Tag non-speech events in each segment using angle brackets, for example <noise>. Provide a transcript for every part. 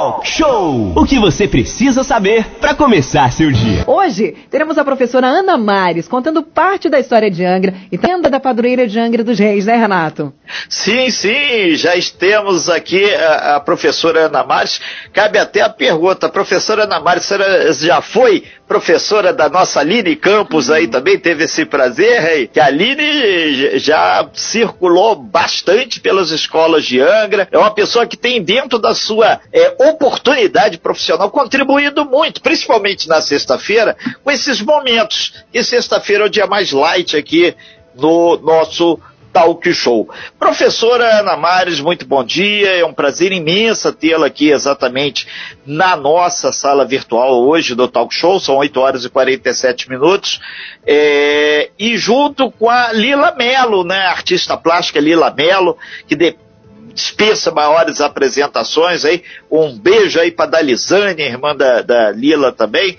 Talk Show! O que você precisa saber para começar seu dia. Hoje teremos a professora Ana Mares contando parte da história de Angra e tenda da padroeira de Angra dos Reis, né, Renato? Sim, sim, já temos aqui a, a professora Ana Mares. Cabe até a pergunta, professora Ana Mares, já foi professora da nossa Aline Campos aí também, teve esse prazer, aí, que a Aline já circulou bastante pelas escolas de Angra, é uma pessoa que tem dentro da sua é, oportunidade profissional contribuído muito, principalmente na sexta-feira, com esses momentos, e sexta-feira é o dia mais light aqui no nosso Talk Show. Professora Ana Mares, muito bom dia. É um prazer imenso tê-la aqui exatamente na nossa sala virtual hoje do Talk Show. São 8 horas e 47 minutos. É, e junto com a Lila Melo, né, artista plástica Lila Melo, que de, dispensa maiores apresentações aí. Um beijo aí para Dalizane, irmã da, da Lila também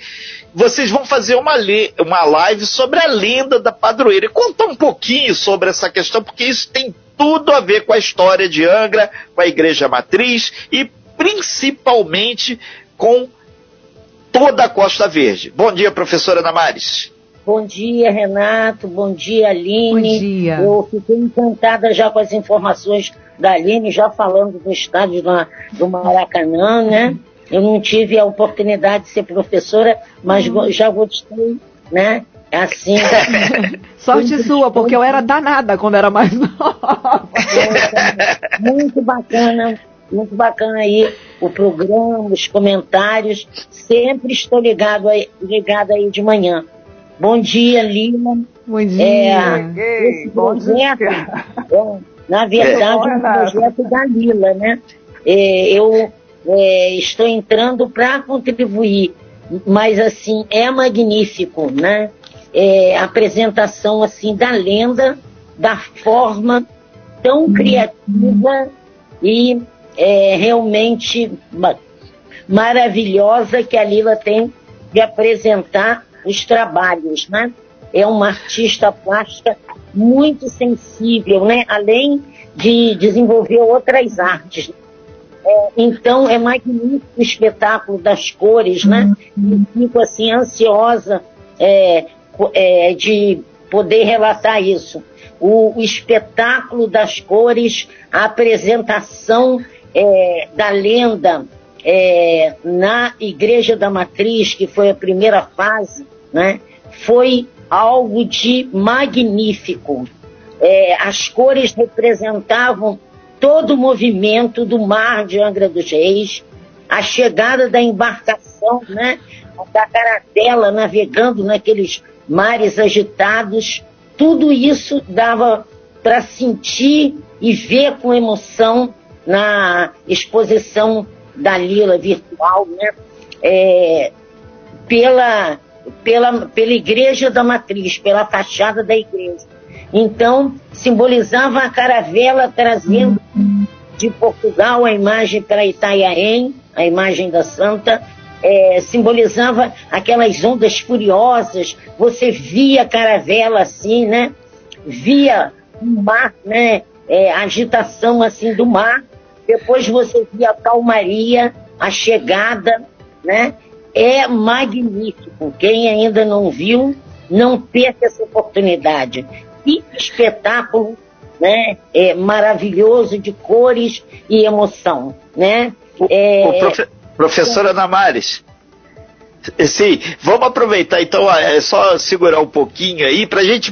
vocês vão fazer uma, uma live sobre a lenda da padroeira. E contar um pouquinho sobre essa questão, porque isso tem tudo a ver com a história de Angra, com a igreja matriz e principalmente com toda a Costa Verde. Bom dia, professora Damares. Bom dia, Renato. Bom dia, Aline. Bom dia. Eu fiquei encantada já com as informações da Aline, já falando do estádio do Maracanã, né? Eu não tive a oportunidade de ser professora, mas uhum. já gostei, né? É assim. <laughs> Sorte sua, porque eu era danada quando era mais <laughs> nova. muito bacana, muito bacana aí o programa, os comentários. Sempre estou ligado aí, ligado aí de manhã. Bom dia, Lima. Bom dia. É, esse projeto, é, na verdade, é um projeto da Lila, né? É, eu é, estou entrando para contribuir, mas assim é magnífico, né? É, a apresentação assim da lenda, da forma tão criativa e é, realmente maravilhosa que a Lila tem de apresentar os trabalhos, né? É uma artista plástica muito sensível, né? Além de desenvolver outras artes. É, então é magnífico o espetáculo das cores, né? E fico assim ansiosa é, é, de poder relatar isso. O, o, espetáculo das cores, a apresentação é, da lenda é, na Igreja da Matriz, que foi a primeira fase, né? Foi algo de magnífico. É, as cores representavam todo o movimento do mar de Angra dos Reis, a chegada da embarcação, né, da caratela navegando naqueles mares agitados, tudo isso dava para sentir e ver com emoção na exposição da Lila virtual, né, é, pela, pela, pela igreja da matriz, pela fachada da igreja. Então, simbolizava a caravela trazendo de Portugal a imagem para Itanhaém, a imagem da Santa, é, simbolizava aquelas ondas furiosas, você via a caravela assim, né? Via o mar, né? É, agitação assim do mar, depois você via a calmaria, a chegada, né? É magnífico. Quem ainda não viu, não perca essa oportunidade que espetáculo né, é, maravilhoso de cores e emoção. Né? É, o profe professora Namares, sim, vamos aproveitar então, é só segurar um pouquinho aí para a gente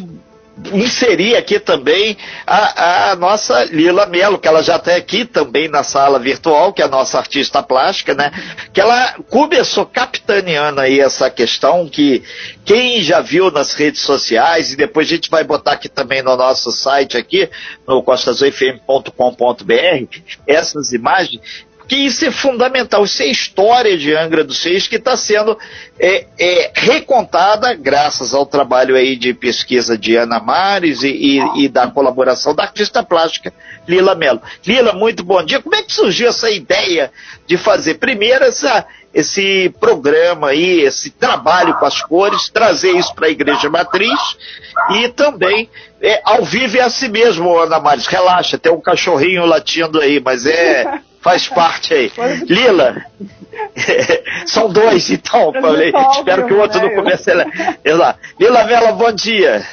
inserir aqui também a, a, nossa Lila Melo, que ela já está aqui também na sala virtual, que é a nossa artista plástica, né? Que ela começou capitaneando aí essa questão que quem já viu nas redes sociais, e depois a gente vai botar aqui também no nosso site aqui, no costazoifm.com.br, essas imagens, que isso é fundamental, isso é história de Angra dos Reis que está sendo é, é, recontada graças ao trabalho aí de pesquisa de Ana Mares e, e, e, da colaboração da artista plástica Lila Mello. Lila, muito bom dia. Como é que surgiu essa ideia de fazer primeiro essa, esse programa aí, esse trabalho com as cores, trazer isso para a Igreja Matriz e também é, ao vivo é assim mesmo, Ana Mares, relaxa, tem um cachorrinho latindo aí, mas é <laughs> faz parte aí. Lila, <laughs> são dois então, falei. Espero que o outro né? não comece a. Lila Vela, bom dia.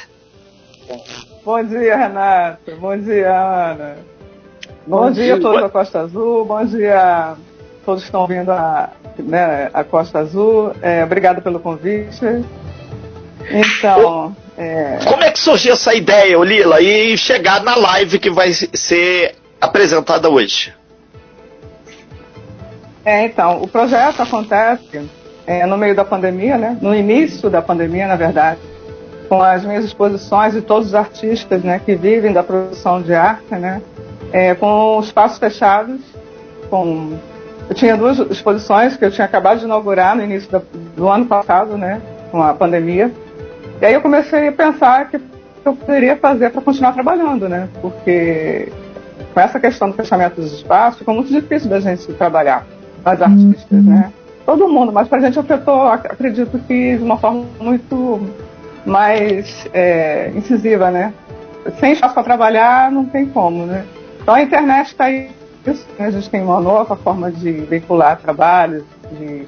Bom dia, Renato. Bom dia, Ana. Bom, bom dia a todos da Costa Azul. Bom dia a todos que estão vindo a, né, a Costa Azul. É, obrigado pelo convite. Então. É... Como é que surgiu essa ideia, Lila, e chegar na live que vai ser apresentada hoje? É, então, o projeto acontece é, no meio da pandemia, né? No início da pandemia, na verdade, com as minhas exposições e todos os artistas, né, que vivem da produção de arte, né? É, com espaços fechados, com eu tinha duas exposições que eu tinha acabado de inaugurar no início do ano passado, né, com a pandemia. E aí eu comecei a pensar que eu poderia fazer para continuar trabalhando, né? Porque com essa questão do fechamento dos espaços, ficou muito difícil da gente trabalhar, as artistas, uhum. né? Todo mundo, mas para a gente afetou, acredito que de uma forma muito mais é, incisiva, né? Sem espaço para trabalhar, não tem como, né? Então a internet está aí. Né? A gente tem uma nova forma de veicular trabalhos, de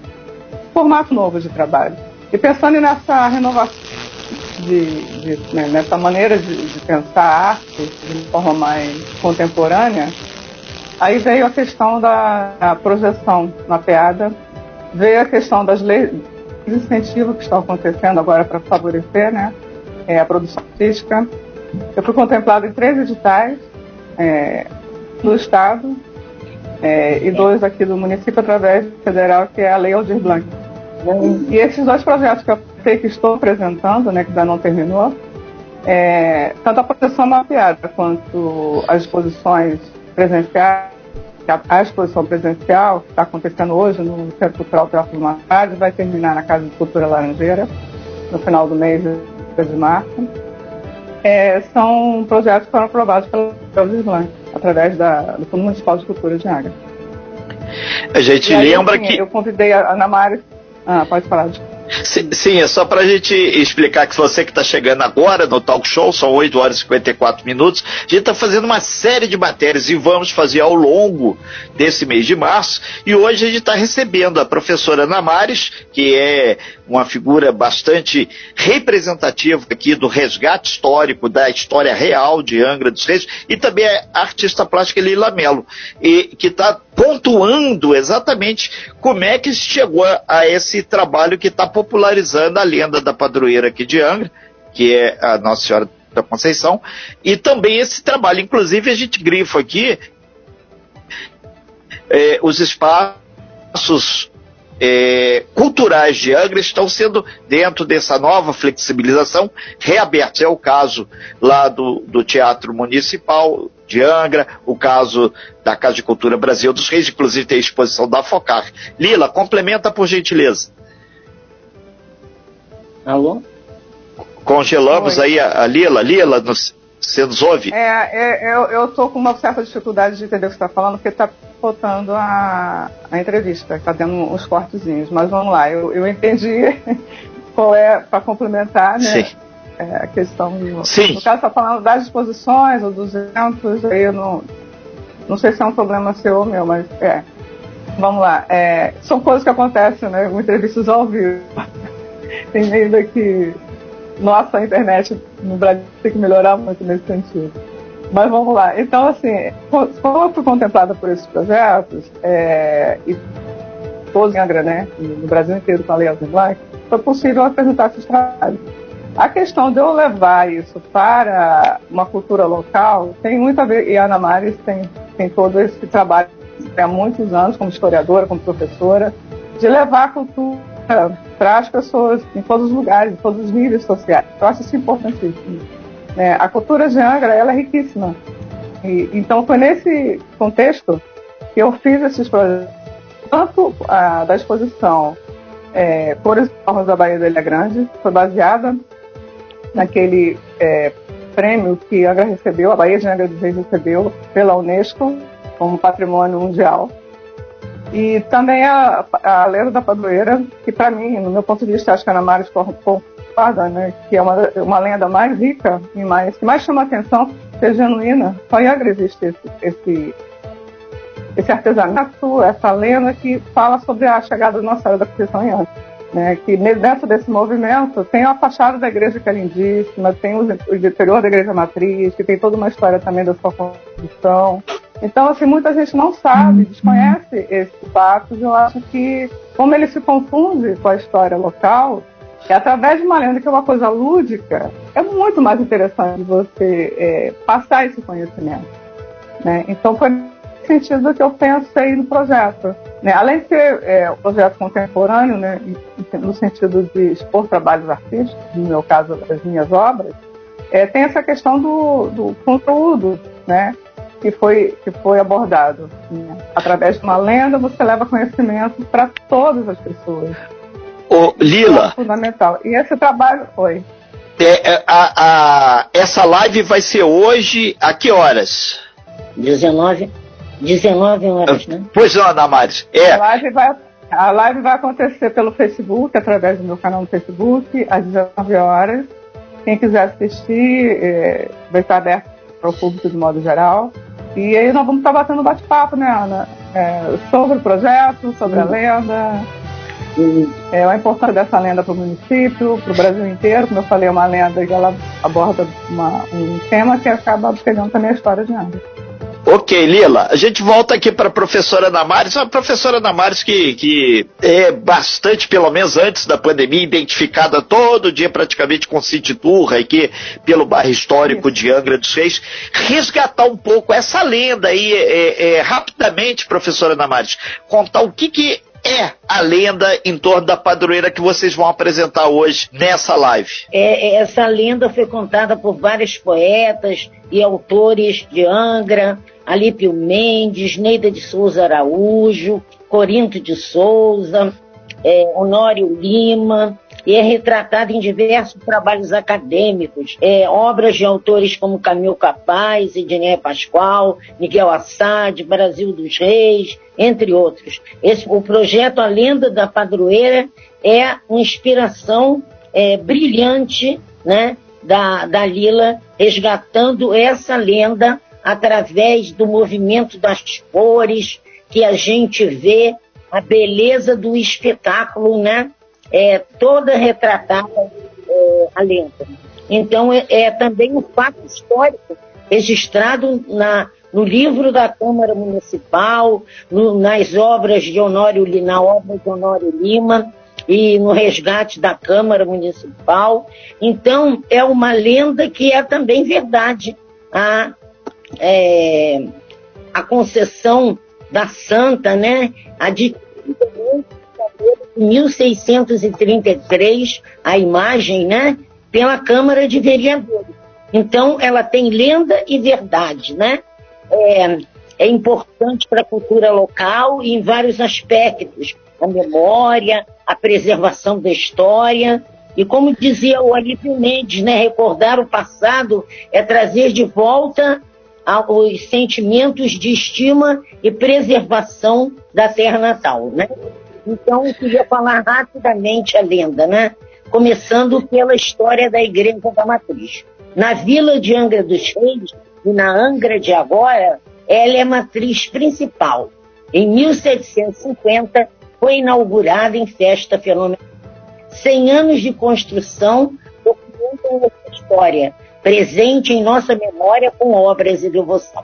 formato novo de trabalho. E pensando nessa renovação de, de né, nessa maneira de, de, pensar a arte de forma mais contemporânea, aí veio a questão da projeção mapeada, veio a questão das leis de incentivo que estão acontecendo agora para favorecer né, é, a produção artística. Eu fui contemplado em três editais é, do Estado é, e dois aqui do município através federal, que é a Lei Aldir Blanc. E esses dois projetos que eu sei que estou apresentando, né, que ainda não terminou, é, tanto a proteção mapeada quanto as exposições presenciais, a exposição presencial que está acontecendo hoje no Centro Cultural Teatro do Marcado vai terminar na Casa de Cultura Laranjeira no final do mês de março. É, são projetos que foram aprovados pela Aldir Blanc, através da, do Fundo Municipal de Cultura de Águia. A gente aí, lembra assim, que. Eu convidei a Ana Maria. Ah, pode falar. Sim, é só para a gente explicar que você que está chegando agora no talk show, são 8 horas e 54 minutos, a gente está fazendo uma série de matérias e vamos fazer ao longo desse mês de março. E hoje a gente está recebendo a professora Ana Mares, que é uma figura bastante representativa aqui do resgate histórico, da história real de Angra dos Reis, e também é a artista plástica Lila Mello, e que está pontuando exatamente como é que chegou a esse trabalho que está popularizando a lenda da padroeira aqui de Angra, que é a Nossa Senhora da Conceição, e também esse trabalho, inclusive a gente grifa aqui é, os espaços é, culturais de Angra estão sendo, dentro dessa nova flexibilização, reabertos. É o caso lá do, do Teatro Municipal de Angra, o caso da Casa de Cultura Brasil dos Reis, inclusive tem a exposição da FOCAR. Lila, complementa por gentileza. Alô? Congelamos Oi. aí a, a Lila. Lila, nos, você nos ouve? É, é eu estou com uma certa dificuldade de entender o que você está falando, porque está faltando a, a entrevista, está dando uns cortezinhos. Mas vamos lá, eu, eu entendi <laughs> qual é, para complementar, né? Sim. É, a questão do. Sim. No caso, está falando das exposições ou dos eventos, aí eu não, não sei se é um problema seu ou meu, mas é. Vamos lá. É, são coisas que acontecem, né? Entrevistas ao vivo. Tem ainda que nossa, a internet no Brasil tem que melhorar muito nesse sentido. Mas vamos lá. Então, assim, como eu fui contemplada por esses projetos, é, e todos em Angra, né, no Brasil inteiro com a Lei Blanc, foi possível apresentar esses trabalhos. A questão de eu levar isso para uma cultura local tem muito a ver, e a Ana Maris tem, tem todo esse trabalho há muitos anos como historiadora, como professora, de levar a cultura para as pessoas em todos os lugares, em todos os níveis sociais. Eu acho isso importantíssimo. É, a cultura de Angra ela é riquíssima. E, então foi nesse contexto que eu fiz esses projetos, tanto a, da exposição é, Cores Formas da Bahia da Ilha Grande, foi baseada naquele é, prêmio que Angra recebeu, a Bahia de Angra dos Reis recebeu pela Unesco como Patrimônio Mundial e também a, a Lenda da Padroeira, que para mim, no meu ponto de vista, acho que a Ana Maris concorda, né, que é uma, uma lenda mais rica e mais, que mais chama atenção, que é genuína. Só em Angra existe esse, esse, esse artesanato, essa lenda que fala sobre a chegada do Nossa Senhora da Conceição em Angra. Né, que dentro desse movimento tem a fachada da igreja que é lindíssima, tem o interior da igreja matriz, que tem toda uma história também da sua construção. Então, assim, muita gente não sabe, desconhece esses fatos. Eu acho que, como ele se confunde com a história local, é através de uma lenda que é uma coisa lúdica, é muito mais interessante você é, passar esse conhecimento. Né? Então, foi sentido que eu pensei no projeto. Né? Além de ser é, um projeto contemporâneo, né, no sentido de expor trabalhos artísticos, no meu caso, as minhas obras, é, tem essa questão do, do conteúdo, né, que foi, que foi abordado. Né? Através de uma lenda, você leva conhecimento para todas as pessoas. Ô, Lila. É fundamental. E esse trabalho foi. É, é, a, a, essa live vai ser hoje, a que horas? 19 19 horas, né? Pois não, Damares. É. A live, vai, a live vai acontecer pelo Facebook, através do meu canal no Facebook, às 19 horas. Quem quiser assistir, é, vai estar aberto para o público de modo geral. E aí nós vamos estar batendo bate-papo, né, Ana? É, sobre o projeto, sobre a lenda. É, a importância dessa lenda para o município, para o Brasil inteiro. Como eu falei, é uma lenda que ela aborda uma, um tema que acaba pegando também a história de Ana. Ok, Lila, a gente volta aqui para a professora Damares, a professora Damares que, que é bastante, pelo menos antes da pandemia, identificada todo dia praticamente com City Tour, aqui pelo bairro histórico de Angra dos Reis, resgatar um pouco essa lenda aí, é, é, rapidamente, professora Damares, contar o que, que é a lenda em torno da padroeira que vocês vão apresentar hoje nessa live? É, essa lenda foi contada por vários poetas e autores de Angra, Alípio Mendes, Neida de Souza Araújo, Corinto de Souza, é, Honório Lima, e é retratado em diversos trabalhos acadêmicos, é, obras de autores como Camilo Capaz, Ednei Pascoal, Miguel Assad, Brasil dos Reis, entre outros. Esse, o projeto A Lenda da Padroeira é uma inspiração é, brilhante né, da, da Lila, resgatando essa lenda através do movimento das cores, que a gente vê a beleza do espetáculo, né? É, toda retratada é, a lenda. Então, é, é, também um fato histórico registrado na, no livro da Câmara Municipal, no, nas obras de Honório, na obra de Honório Lima e no resgate da Câmara Municipal. Então, é uma lenda que é também verdade. A, é, a concessão da Santa, né, adquirida em 1633, a imagem, né, pela Câmara de Vereadores. Então, ela tem lenda e verdade, né? É, é importante para a cultura local e em vários aspectos, a memória, a preservação da história, e como dizia o Alípio Mendes, né, recordar o passado é trazer de volta os sentimentos de estima e preservação da terra natal, né? Então, eu queria falar rapidamente a lenda, né? Começando pela história da Igreja da Matriz. Na vila de Angra dos Reis e na Angra de agora, ela é a matriz principal. Em 1750, foi inaugurada em festa fenomenal. Cem anos de construção documentam essa história, presente em nossa memória com obras e devoção.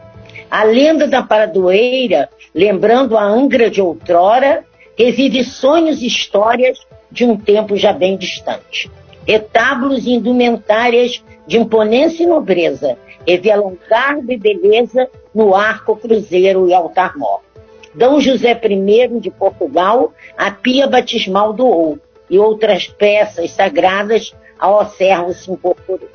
A lenda da Paradoeira, lembrando a Angra de outrora, revive sonhos e histórias de um tempo já bem distante. Retábulos e indumentárias de imponência e nobreza revelam cargo e beleza no arco, cruzeiro e altar-mor. D. José I de Portugal, a pia batismal doou e outras peças sagradas ao servo se incorporou.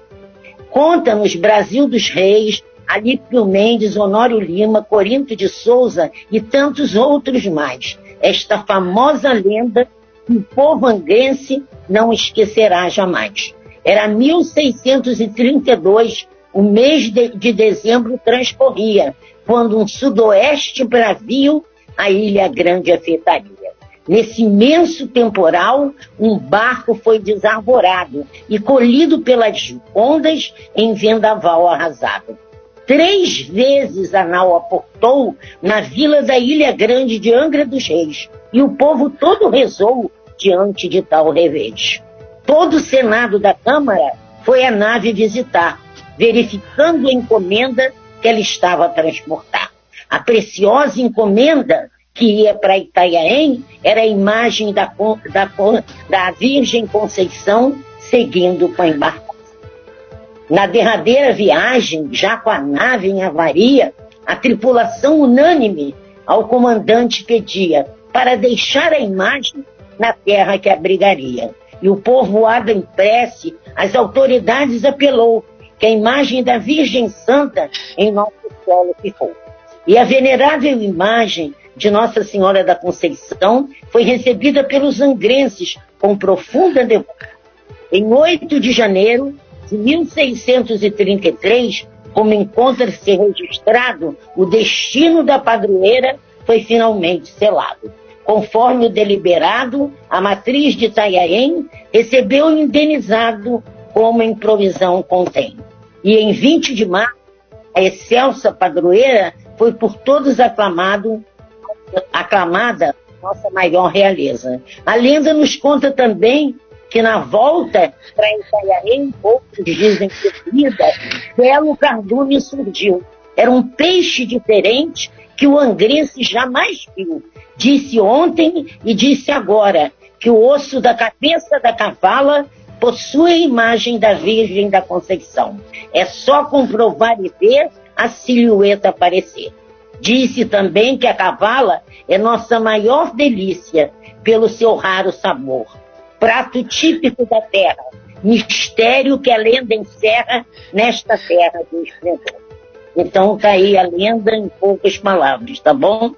Conta-nos Brasil dos Reis, Alípio Mendes, Honório Lima, Corinto de Souza e tantos outros mais. Esta famosa lenda que o povo angrense não esquecerá jamais. Era 1632, o mês de, de dezembro transcorria, quando um sudoeste bravio a Ilha Grande afetaria. Nesse imenso temporal, um barco foi desarvorado e colhido pelas ondas em vendaval arrasado. Três vezes a nau aportou na vila da Ilha Grande de Angra dos Reis, e o povo todo rezou diante de tal revés. Todo o Senado da Câmara foi a nave visitar, verificando a encomenda que ela estava a transportar. A preciosa encomenda que ia para Itanhaém era a imagem da, da, da Virgem Conceição seguindo com a embarcação. Na derradeira viagem, já com a nave em avaria, a tripulação unânime ao comandante pedia para deixar a imagem na terra que abrigaria. E o povoado em prece, as autoridades apelou que a imagem da Virgem Santa em nosso solo ficou. E a venerável imagem de Nossa Senhora da Conceição foi recebida pelos angrenses com profunda devoção. Em 8 de janeiro de 1633, como encontra-se registrado, o destino da padroeira foi finalmente selado. Conforme o deliberado, a matriz de Itanhaém recebeu indenizado como a improvisão contém. E em 20 de março, a excelsa padroeira foi por todos aclamado, aclamada nossa maior realeza. A lenda nos conta também que na volta para Itanhaém, outros dizem que vida, belo cardume surgiu. Era um peixe diferente que o angrense jamais viu. Disse ontem e disse agora que o osso da cabeça da cavala possui a imagem da Virgem da Conceição. É só comprovar e ver a silhueta aparecer. Disse também que a cavala é nossa maior delícia pelo seu raro sabor. Prato típico da terra, mistério que a lenda encerra nesta terra do esplendor. Então tá aí a lenda em poucas palavras, tá bom?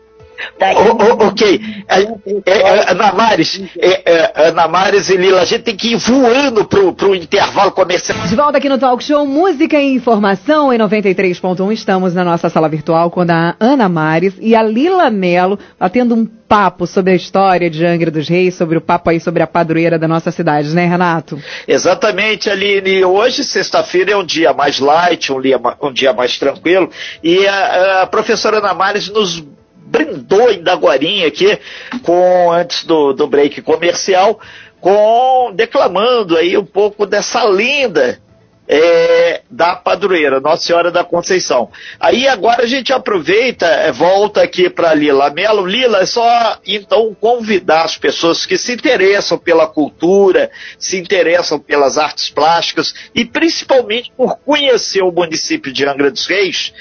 Tá o, o, ok. É, é, Ana Mares, é, é, Ana Mares e Lila, a gente tem que ir voando pro, pro intervalo comercial. De volta aqui no Talk Show Música e Informação em 93.1. Estamos na nossa sala virtual com a Ana Mares e a Lila Melo batendo um papo sobre a história de Angra dos Reis, sobre o papo aí sobre a padroeira da nossa cidade, né, Renato? Exatamente, Aline. Hoje, sexta-feira, é um dia mais light, um dia, um dia mais tranquilo, e a, a professora Ana Mares nos brindou ainda agora aqui, com, antes do, do break comercial, com declamando aí um pouco dessa lenda é, da padroeira, Nossa Senhora da Conceição. Aí agora a gente aproveita, é, volta aqui para Lila Melo. Lila, é só então convidar as pessoas que se interessam pela cultura, se interessam pelas artes plásticas e principalmente por conhecer o município de Angra dos Reis,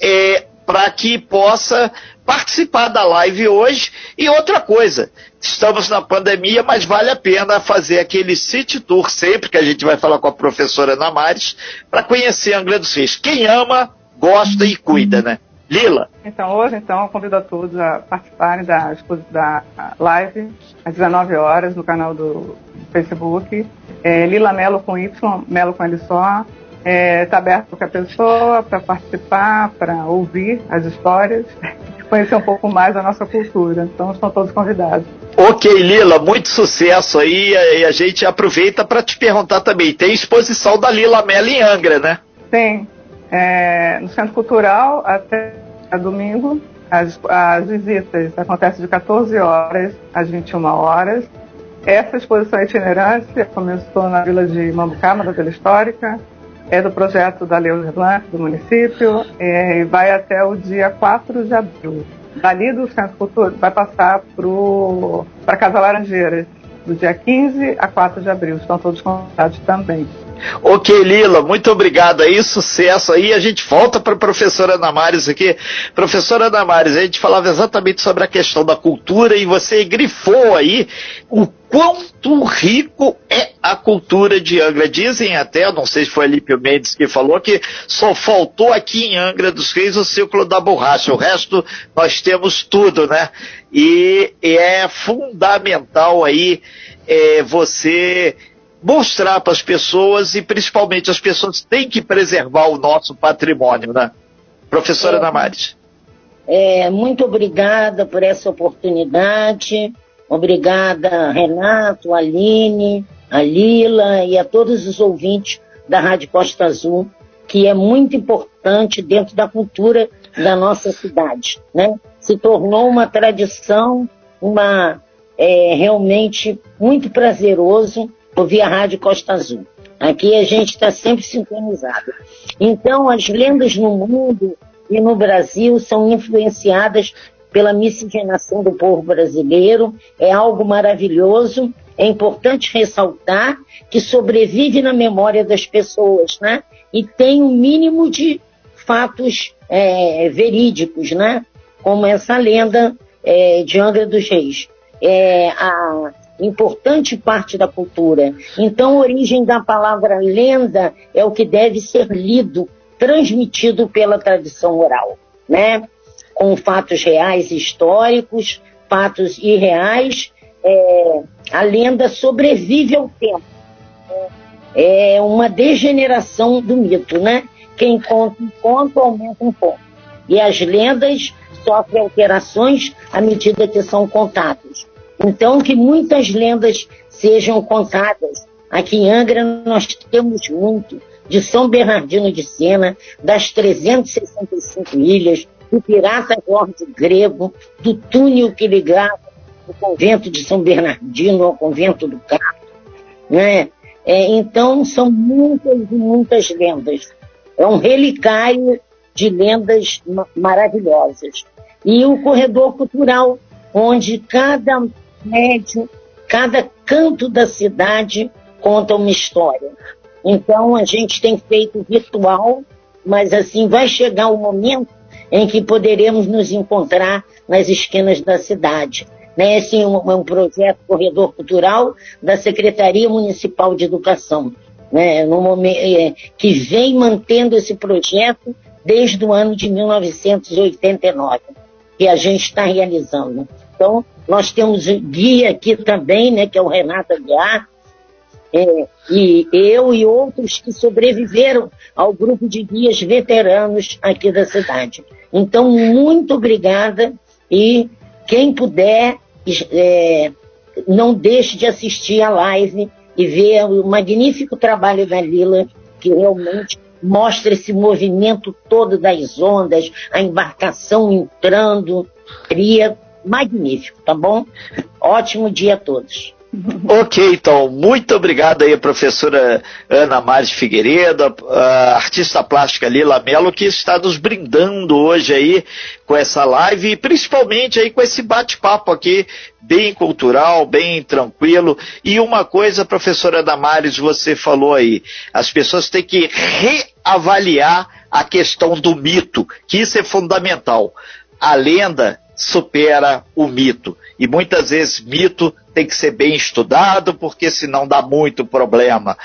é, para que possa participar da live hoje. E outra coisa, estamos na pandemia, mas vale a pena fazer aquele city tour sempre que a gente vai falar com a professora Namares para conhecer Angra dos Reis. Quem ama, gosta e cuida, né? Lila. Então, hoje, então, convido a todos a participarem da, da live às 19 horas no canal do Facebook. É, Lila Melo com Y, Melo com L só. Está é, tá aberto para qualquer pessoa para participar, para ouvir as histórias <laughs> conhecer um pouco mais da nossa cultura. Então estão todos convidados. Ok, Lila, muito sucesso aí. E a gente aproveita para te perguntar também. Tem exposição da Lila Mello em Angra, né? Tem. É, no Centro Cultural até domingo. As, as visitas acontecem de 14 horas às 21 horas. Essa exposição itinerante começou na Vila de Mambucaba, na Vila Histórica, é do projeto da Leo Blanc, do município, é, e vai até o dia 4 de abril. Dali do Centro Cultural vai passar para Casa Laranjeiras, do dia 15 a 4 de abril. Estão todos convidados também. Ok, Lila, muito obrigado aí, sucesso aí. A gente volta para a professora Damares aqui. Professora Damares, a gente falava exatamente sobre a questão da cultura e você grifou aí o quanto rico é a cultura de Angra. Dizem até, não sei se foi Alípio Mendes que falou, que só faltou aqui em Angra dos Reis o círculo da borracha. O resto nós temos tudo, né? E, e é fundamental aí é, você mostrar para as pessoas e principalmente as pessoas têm que preservar o nosso patrimônio, né? Professora é, Damares. É, muito obrigada por essa oportunidade. Obrigada, Renato, Aline, a Lila e a todos os ouvintes da Rádio Costa Azul que é muito importante dentro da cultura da nossa cidade, né? Se tornou uma tradição, uma é, realmente muito prazeroso ouvir a Rádio Costa Azul. Aqui a gente está sempre sintonizado. Então, as lendas no mundo e no Brasil são influenciadas pela miscigenação do povo brasileiro. É algo maravilhoso. É importante ressaltar que sobrevive na memória das pessoas, né? E tem um mínimo de fatos é, verídicos, né? Como essa lenda é, de Angra dos Reis. É, a, importante parte da cultura. Então, a origem da palavra lenda é o que deve ser lido, transmitido pela tradição oral, né? Com fatos reais e históricos, fatos irreais, é, a lenda sobrevive ao tempo. É uma degeneração do mito, né? Quem conta um conto aumenta um ponto. E as lendas sofrem alterações à medida que são contadas. Então, que muitas lendas sejam contadas. Aqui em Angra nós temos muito de São Bernardino de Sena, das 365 ilhas, do pirata Jorge Grego, do túnel que ligava o convento de São Bernardino ao convento do Carmo. Né? É, então, são muitas e muitas lendas. É um relicário de lendas maravilhosas. E o corredor cultural, onde cada médio, cada canto da cidade conta uma história. Então a gente tem feito virtual, mas assim vai chegar o momento em que poderemos nos encontrar nas esquinas da cidade. Né? É um, um projeto Corredor Cultural da Secretaria Municipal de Educação, né? no momento, é, que vem mantendo esse projeto desde o ano de 1989, que a gente está realizando. Então, nós temos guia aqui também, né, que é o Renato Aguiar, é, e eu e outros que sobreviveram ao grupo de guias veteranos aqui da cidade. Então, muito obrigada e quem puder, é, não deixe de assistir a live e ver o magnífico trabalho da Lila, que realmente mostra esse movimento todo das ondas, a embarcação entrando, cria magnífico, tá bom? Ótimo dia a todos. Ok, então, muito obrigado aí, professora Ana Mares Figueiredo, a artista plástica Lila Melo, que está nos brindando hoje aí com essa live e principalmente aí com esse bate-papo aqui, bem cultural, bem tranquilo. E uma coisa, professora Ana Mares, você falou aí, as pessoas têm que reavaliar a questão do mito, que isso é fundamental. A lenda supera o mito. E muitas vezes mito tem que ser bem estudado, porque senão dá muito problema.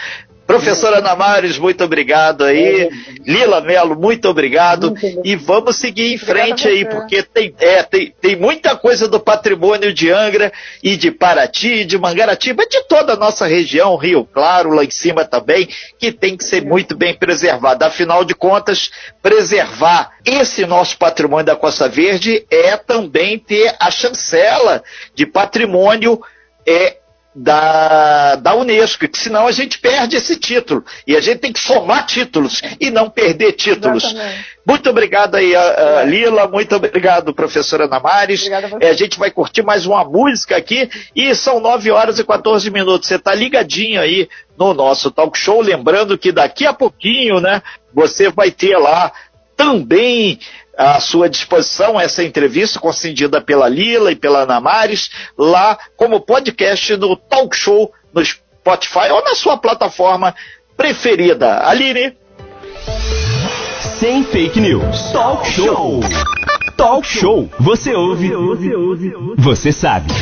Professora Ana Mares, muito obrigado aí. É. Lila Melo, muito obrigado. E vamos seguir em frente aí, porque tem, é, tem, tem muita coisa do patrimônio de Angra e de Paraty, de Mangaratiba, de toda a nossa região, Rio Claro, lá em cima também, que tem que ser muito bem preservada. Afinal de contas, preservar esse nosso patrimônio da Costa Verde é também ter a chancela de patrimônio é, da, da Unesco, que senão a gente perde esse título. E a gente tem que somar títulos e não perder títulos. Exatamente. Muito obrigado aí, a, a Lila, muito obrigado, professora Ana Mares. A, é, a, gente vai curtir mais uma música aqui e são 9 horas e 14 minutos. Você está ligadinho aí no nosso talk show, lembrando que daqui a pouquinho, né, você vai ter lá também à sua disposição essa entrevista concedida pela Lila e pela Ana Mares, lá como podcast no Talk Show, no Spotify ou na sua plataforma preferida. Aline? Sem fake news. Talk Show. Talk Show. Você ouve. Você sabe.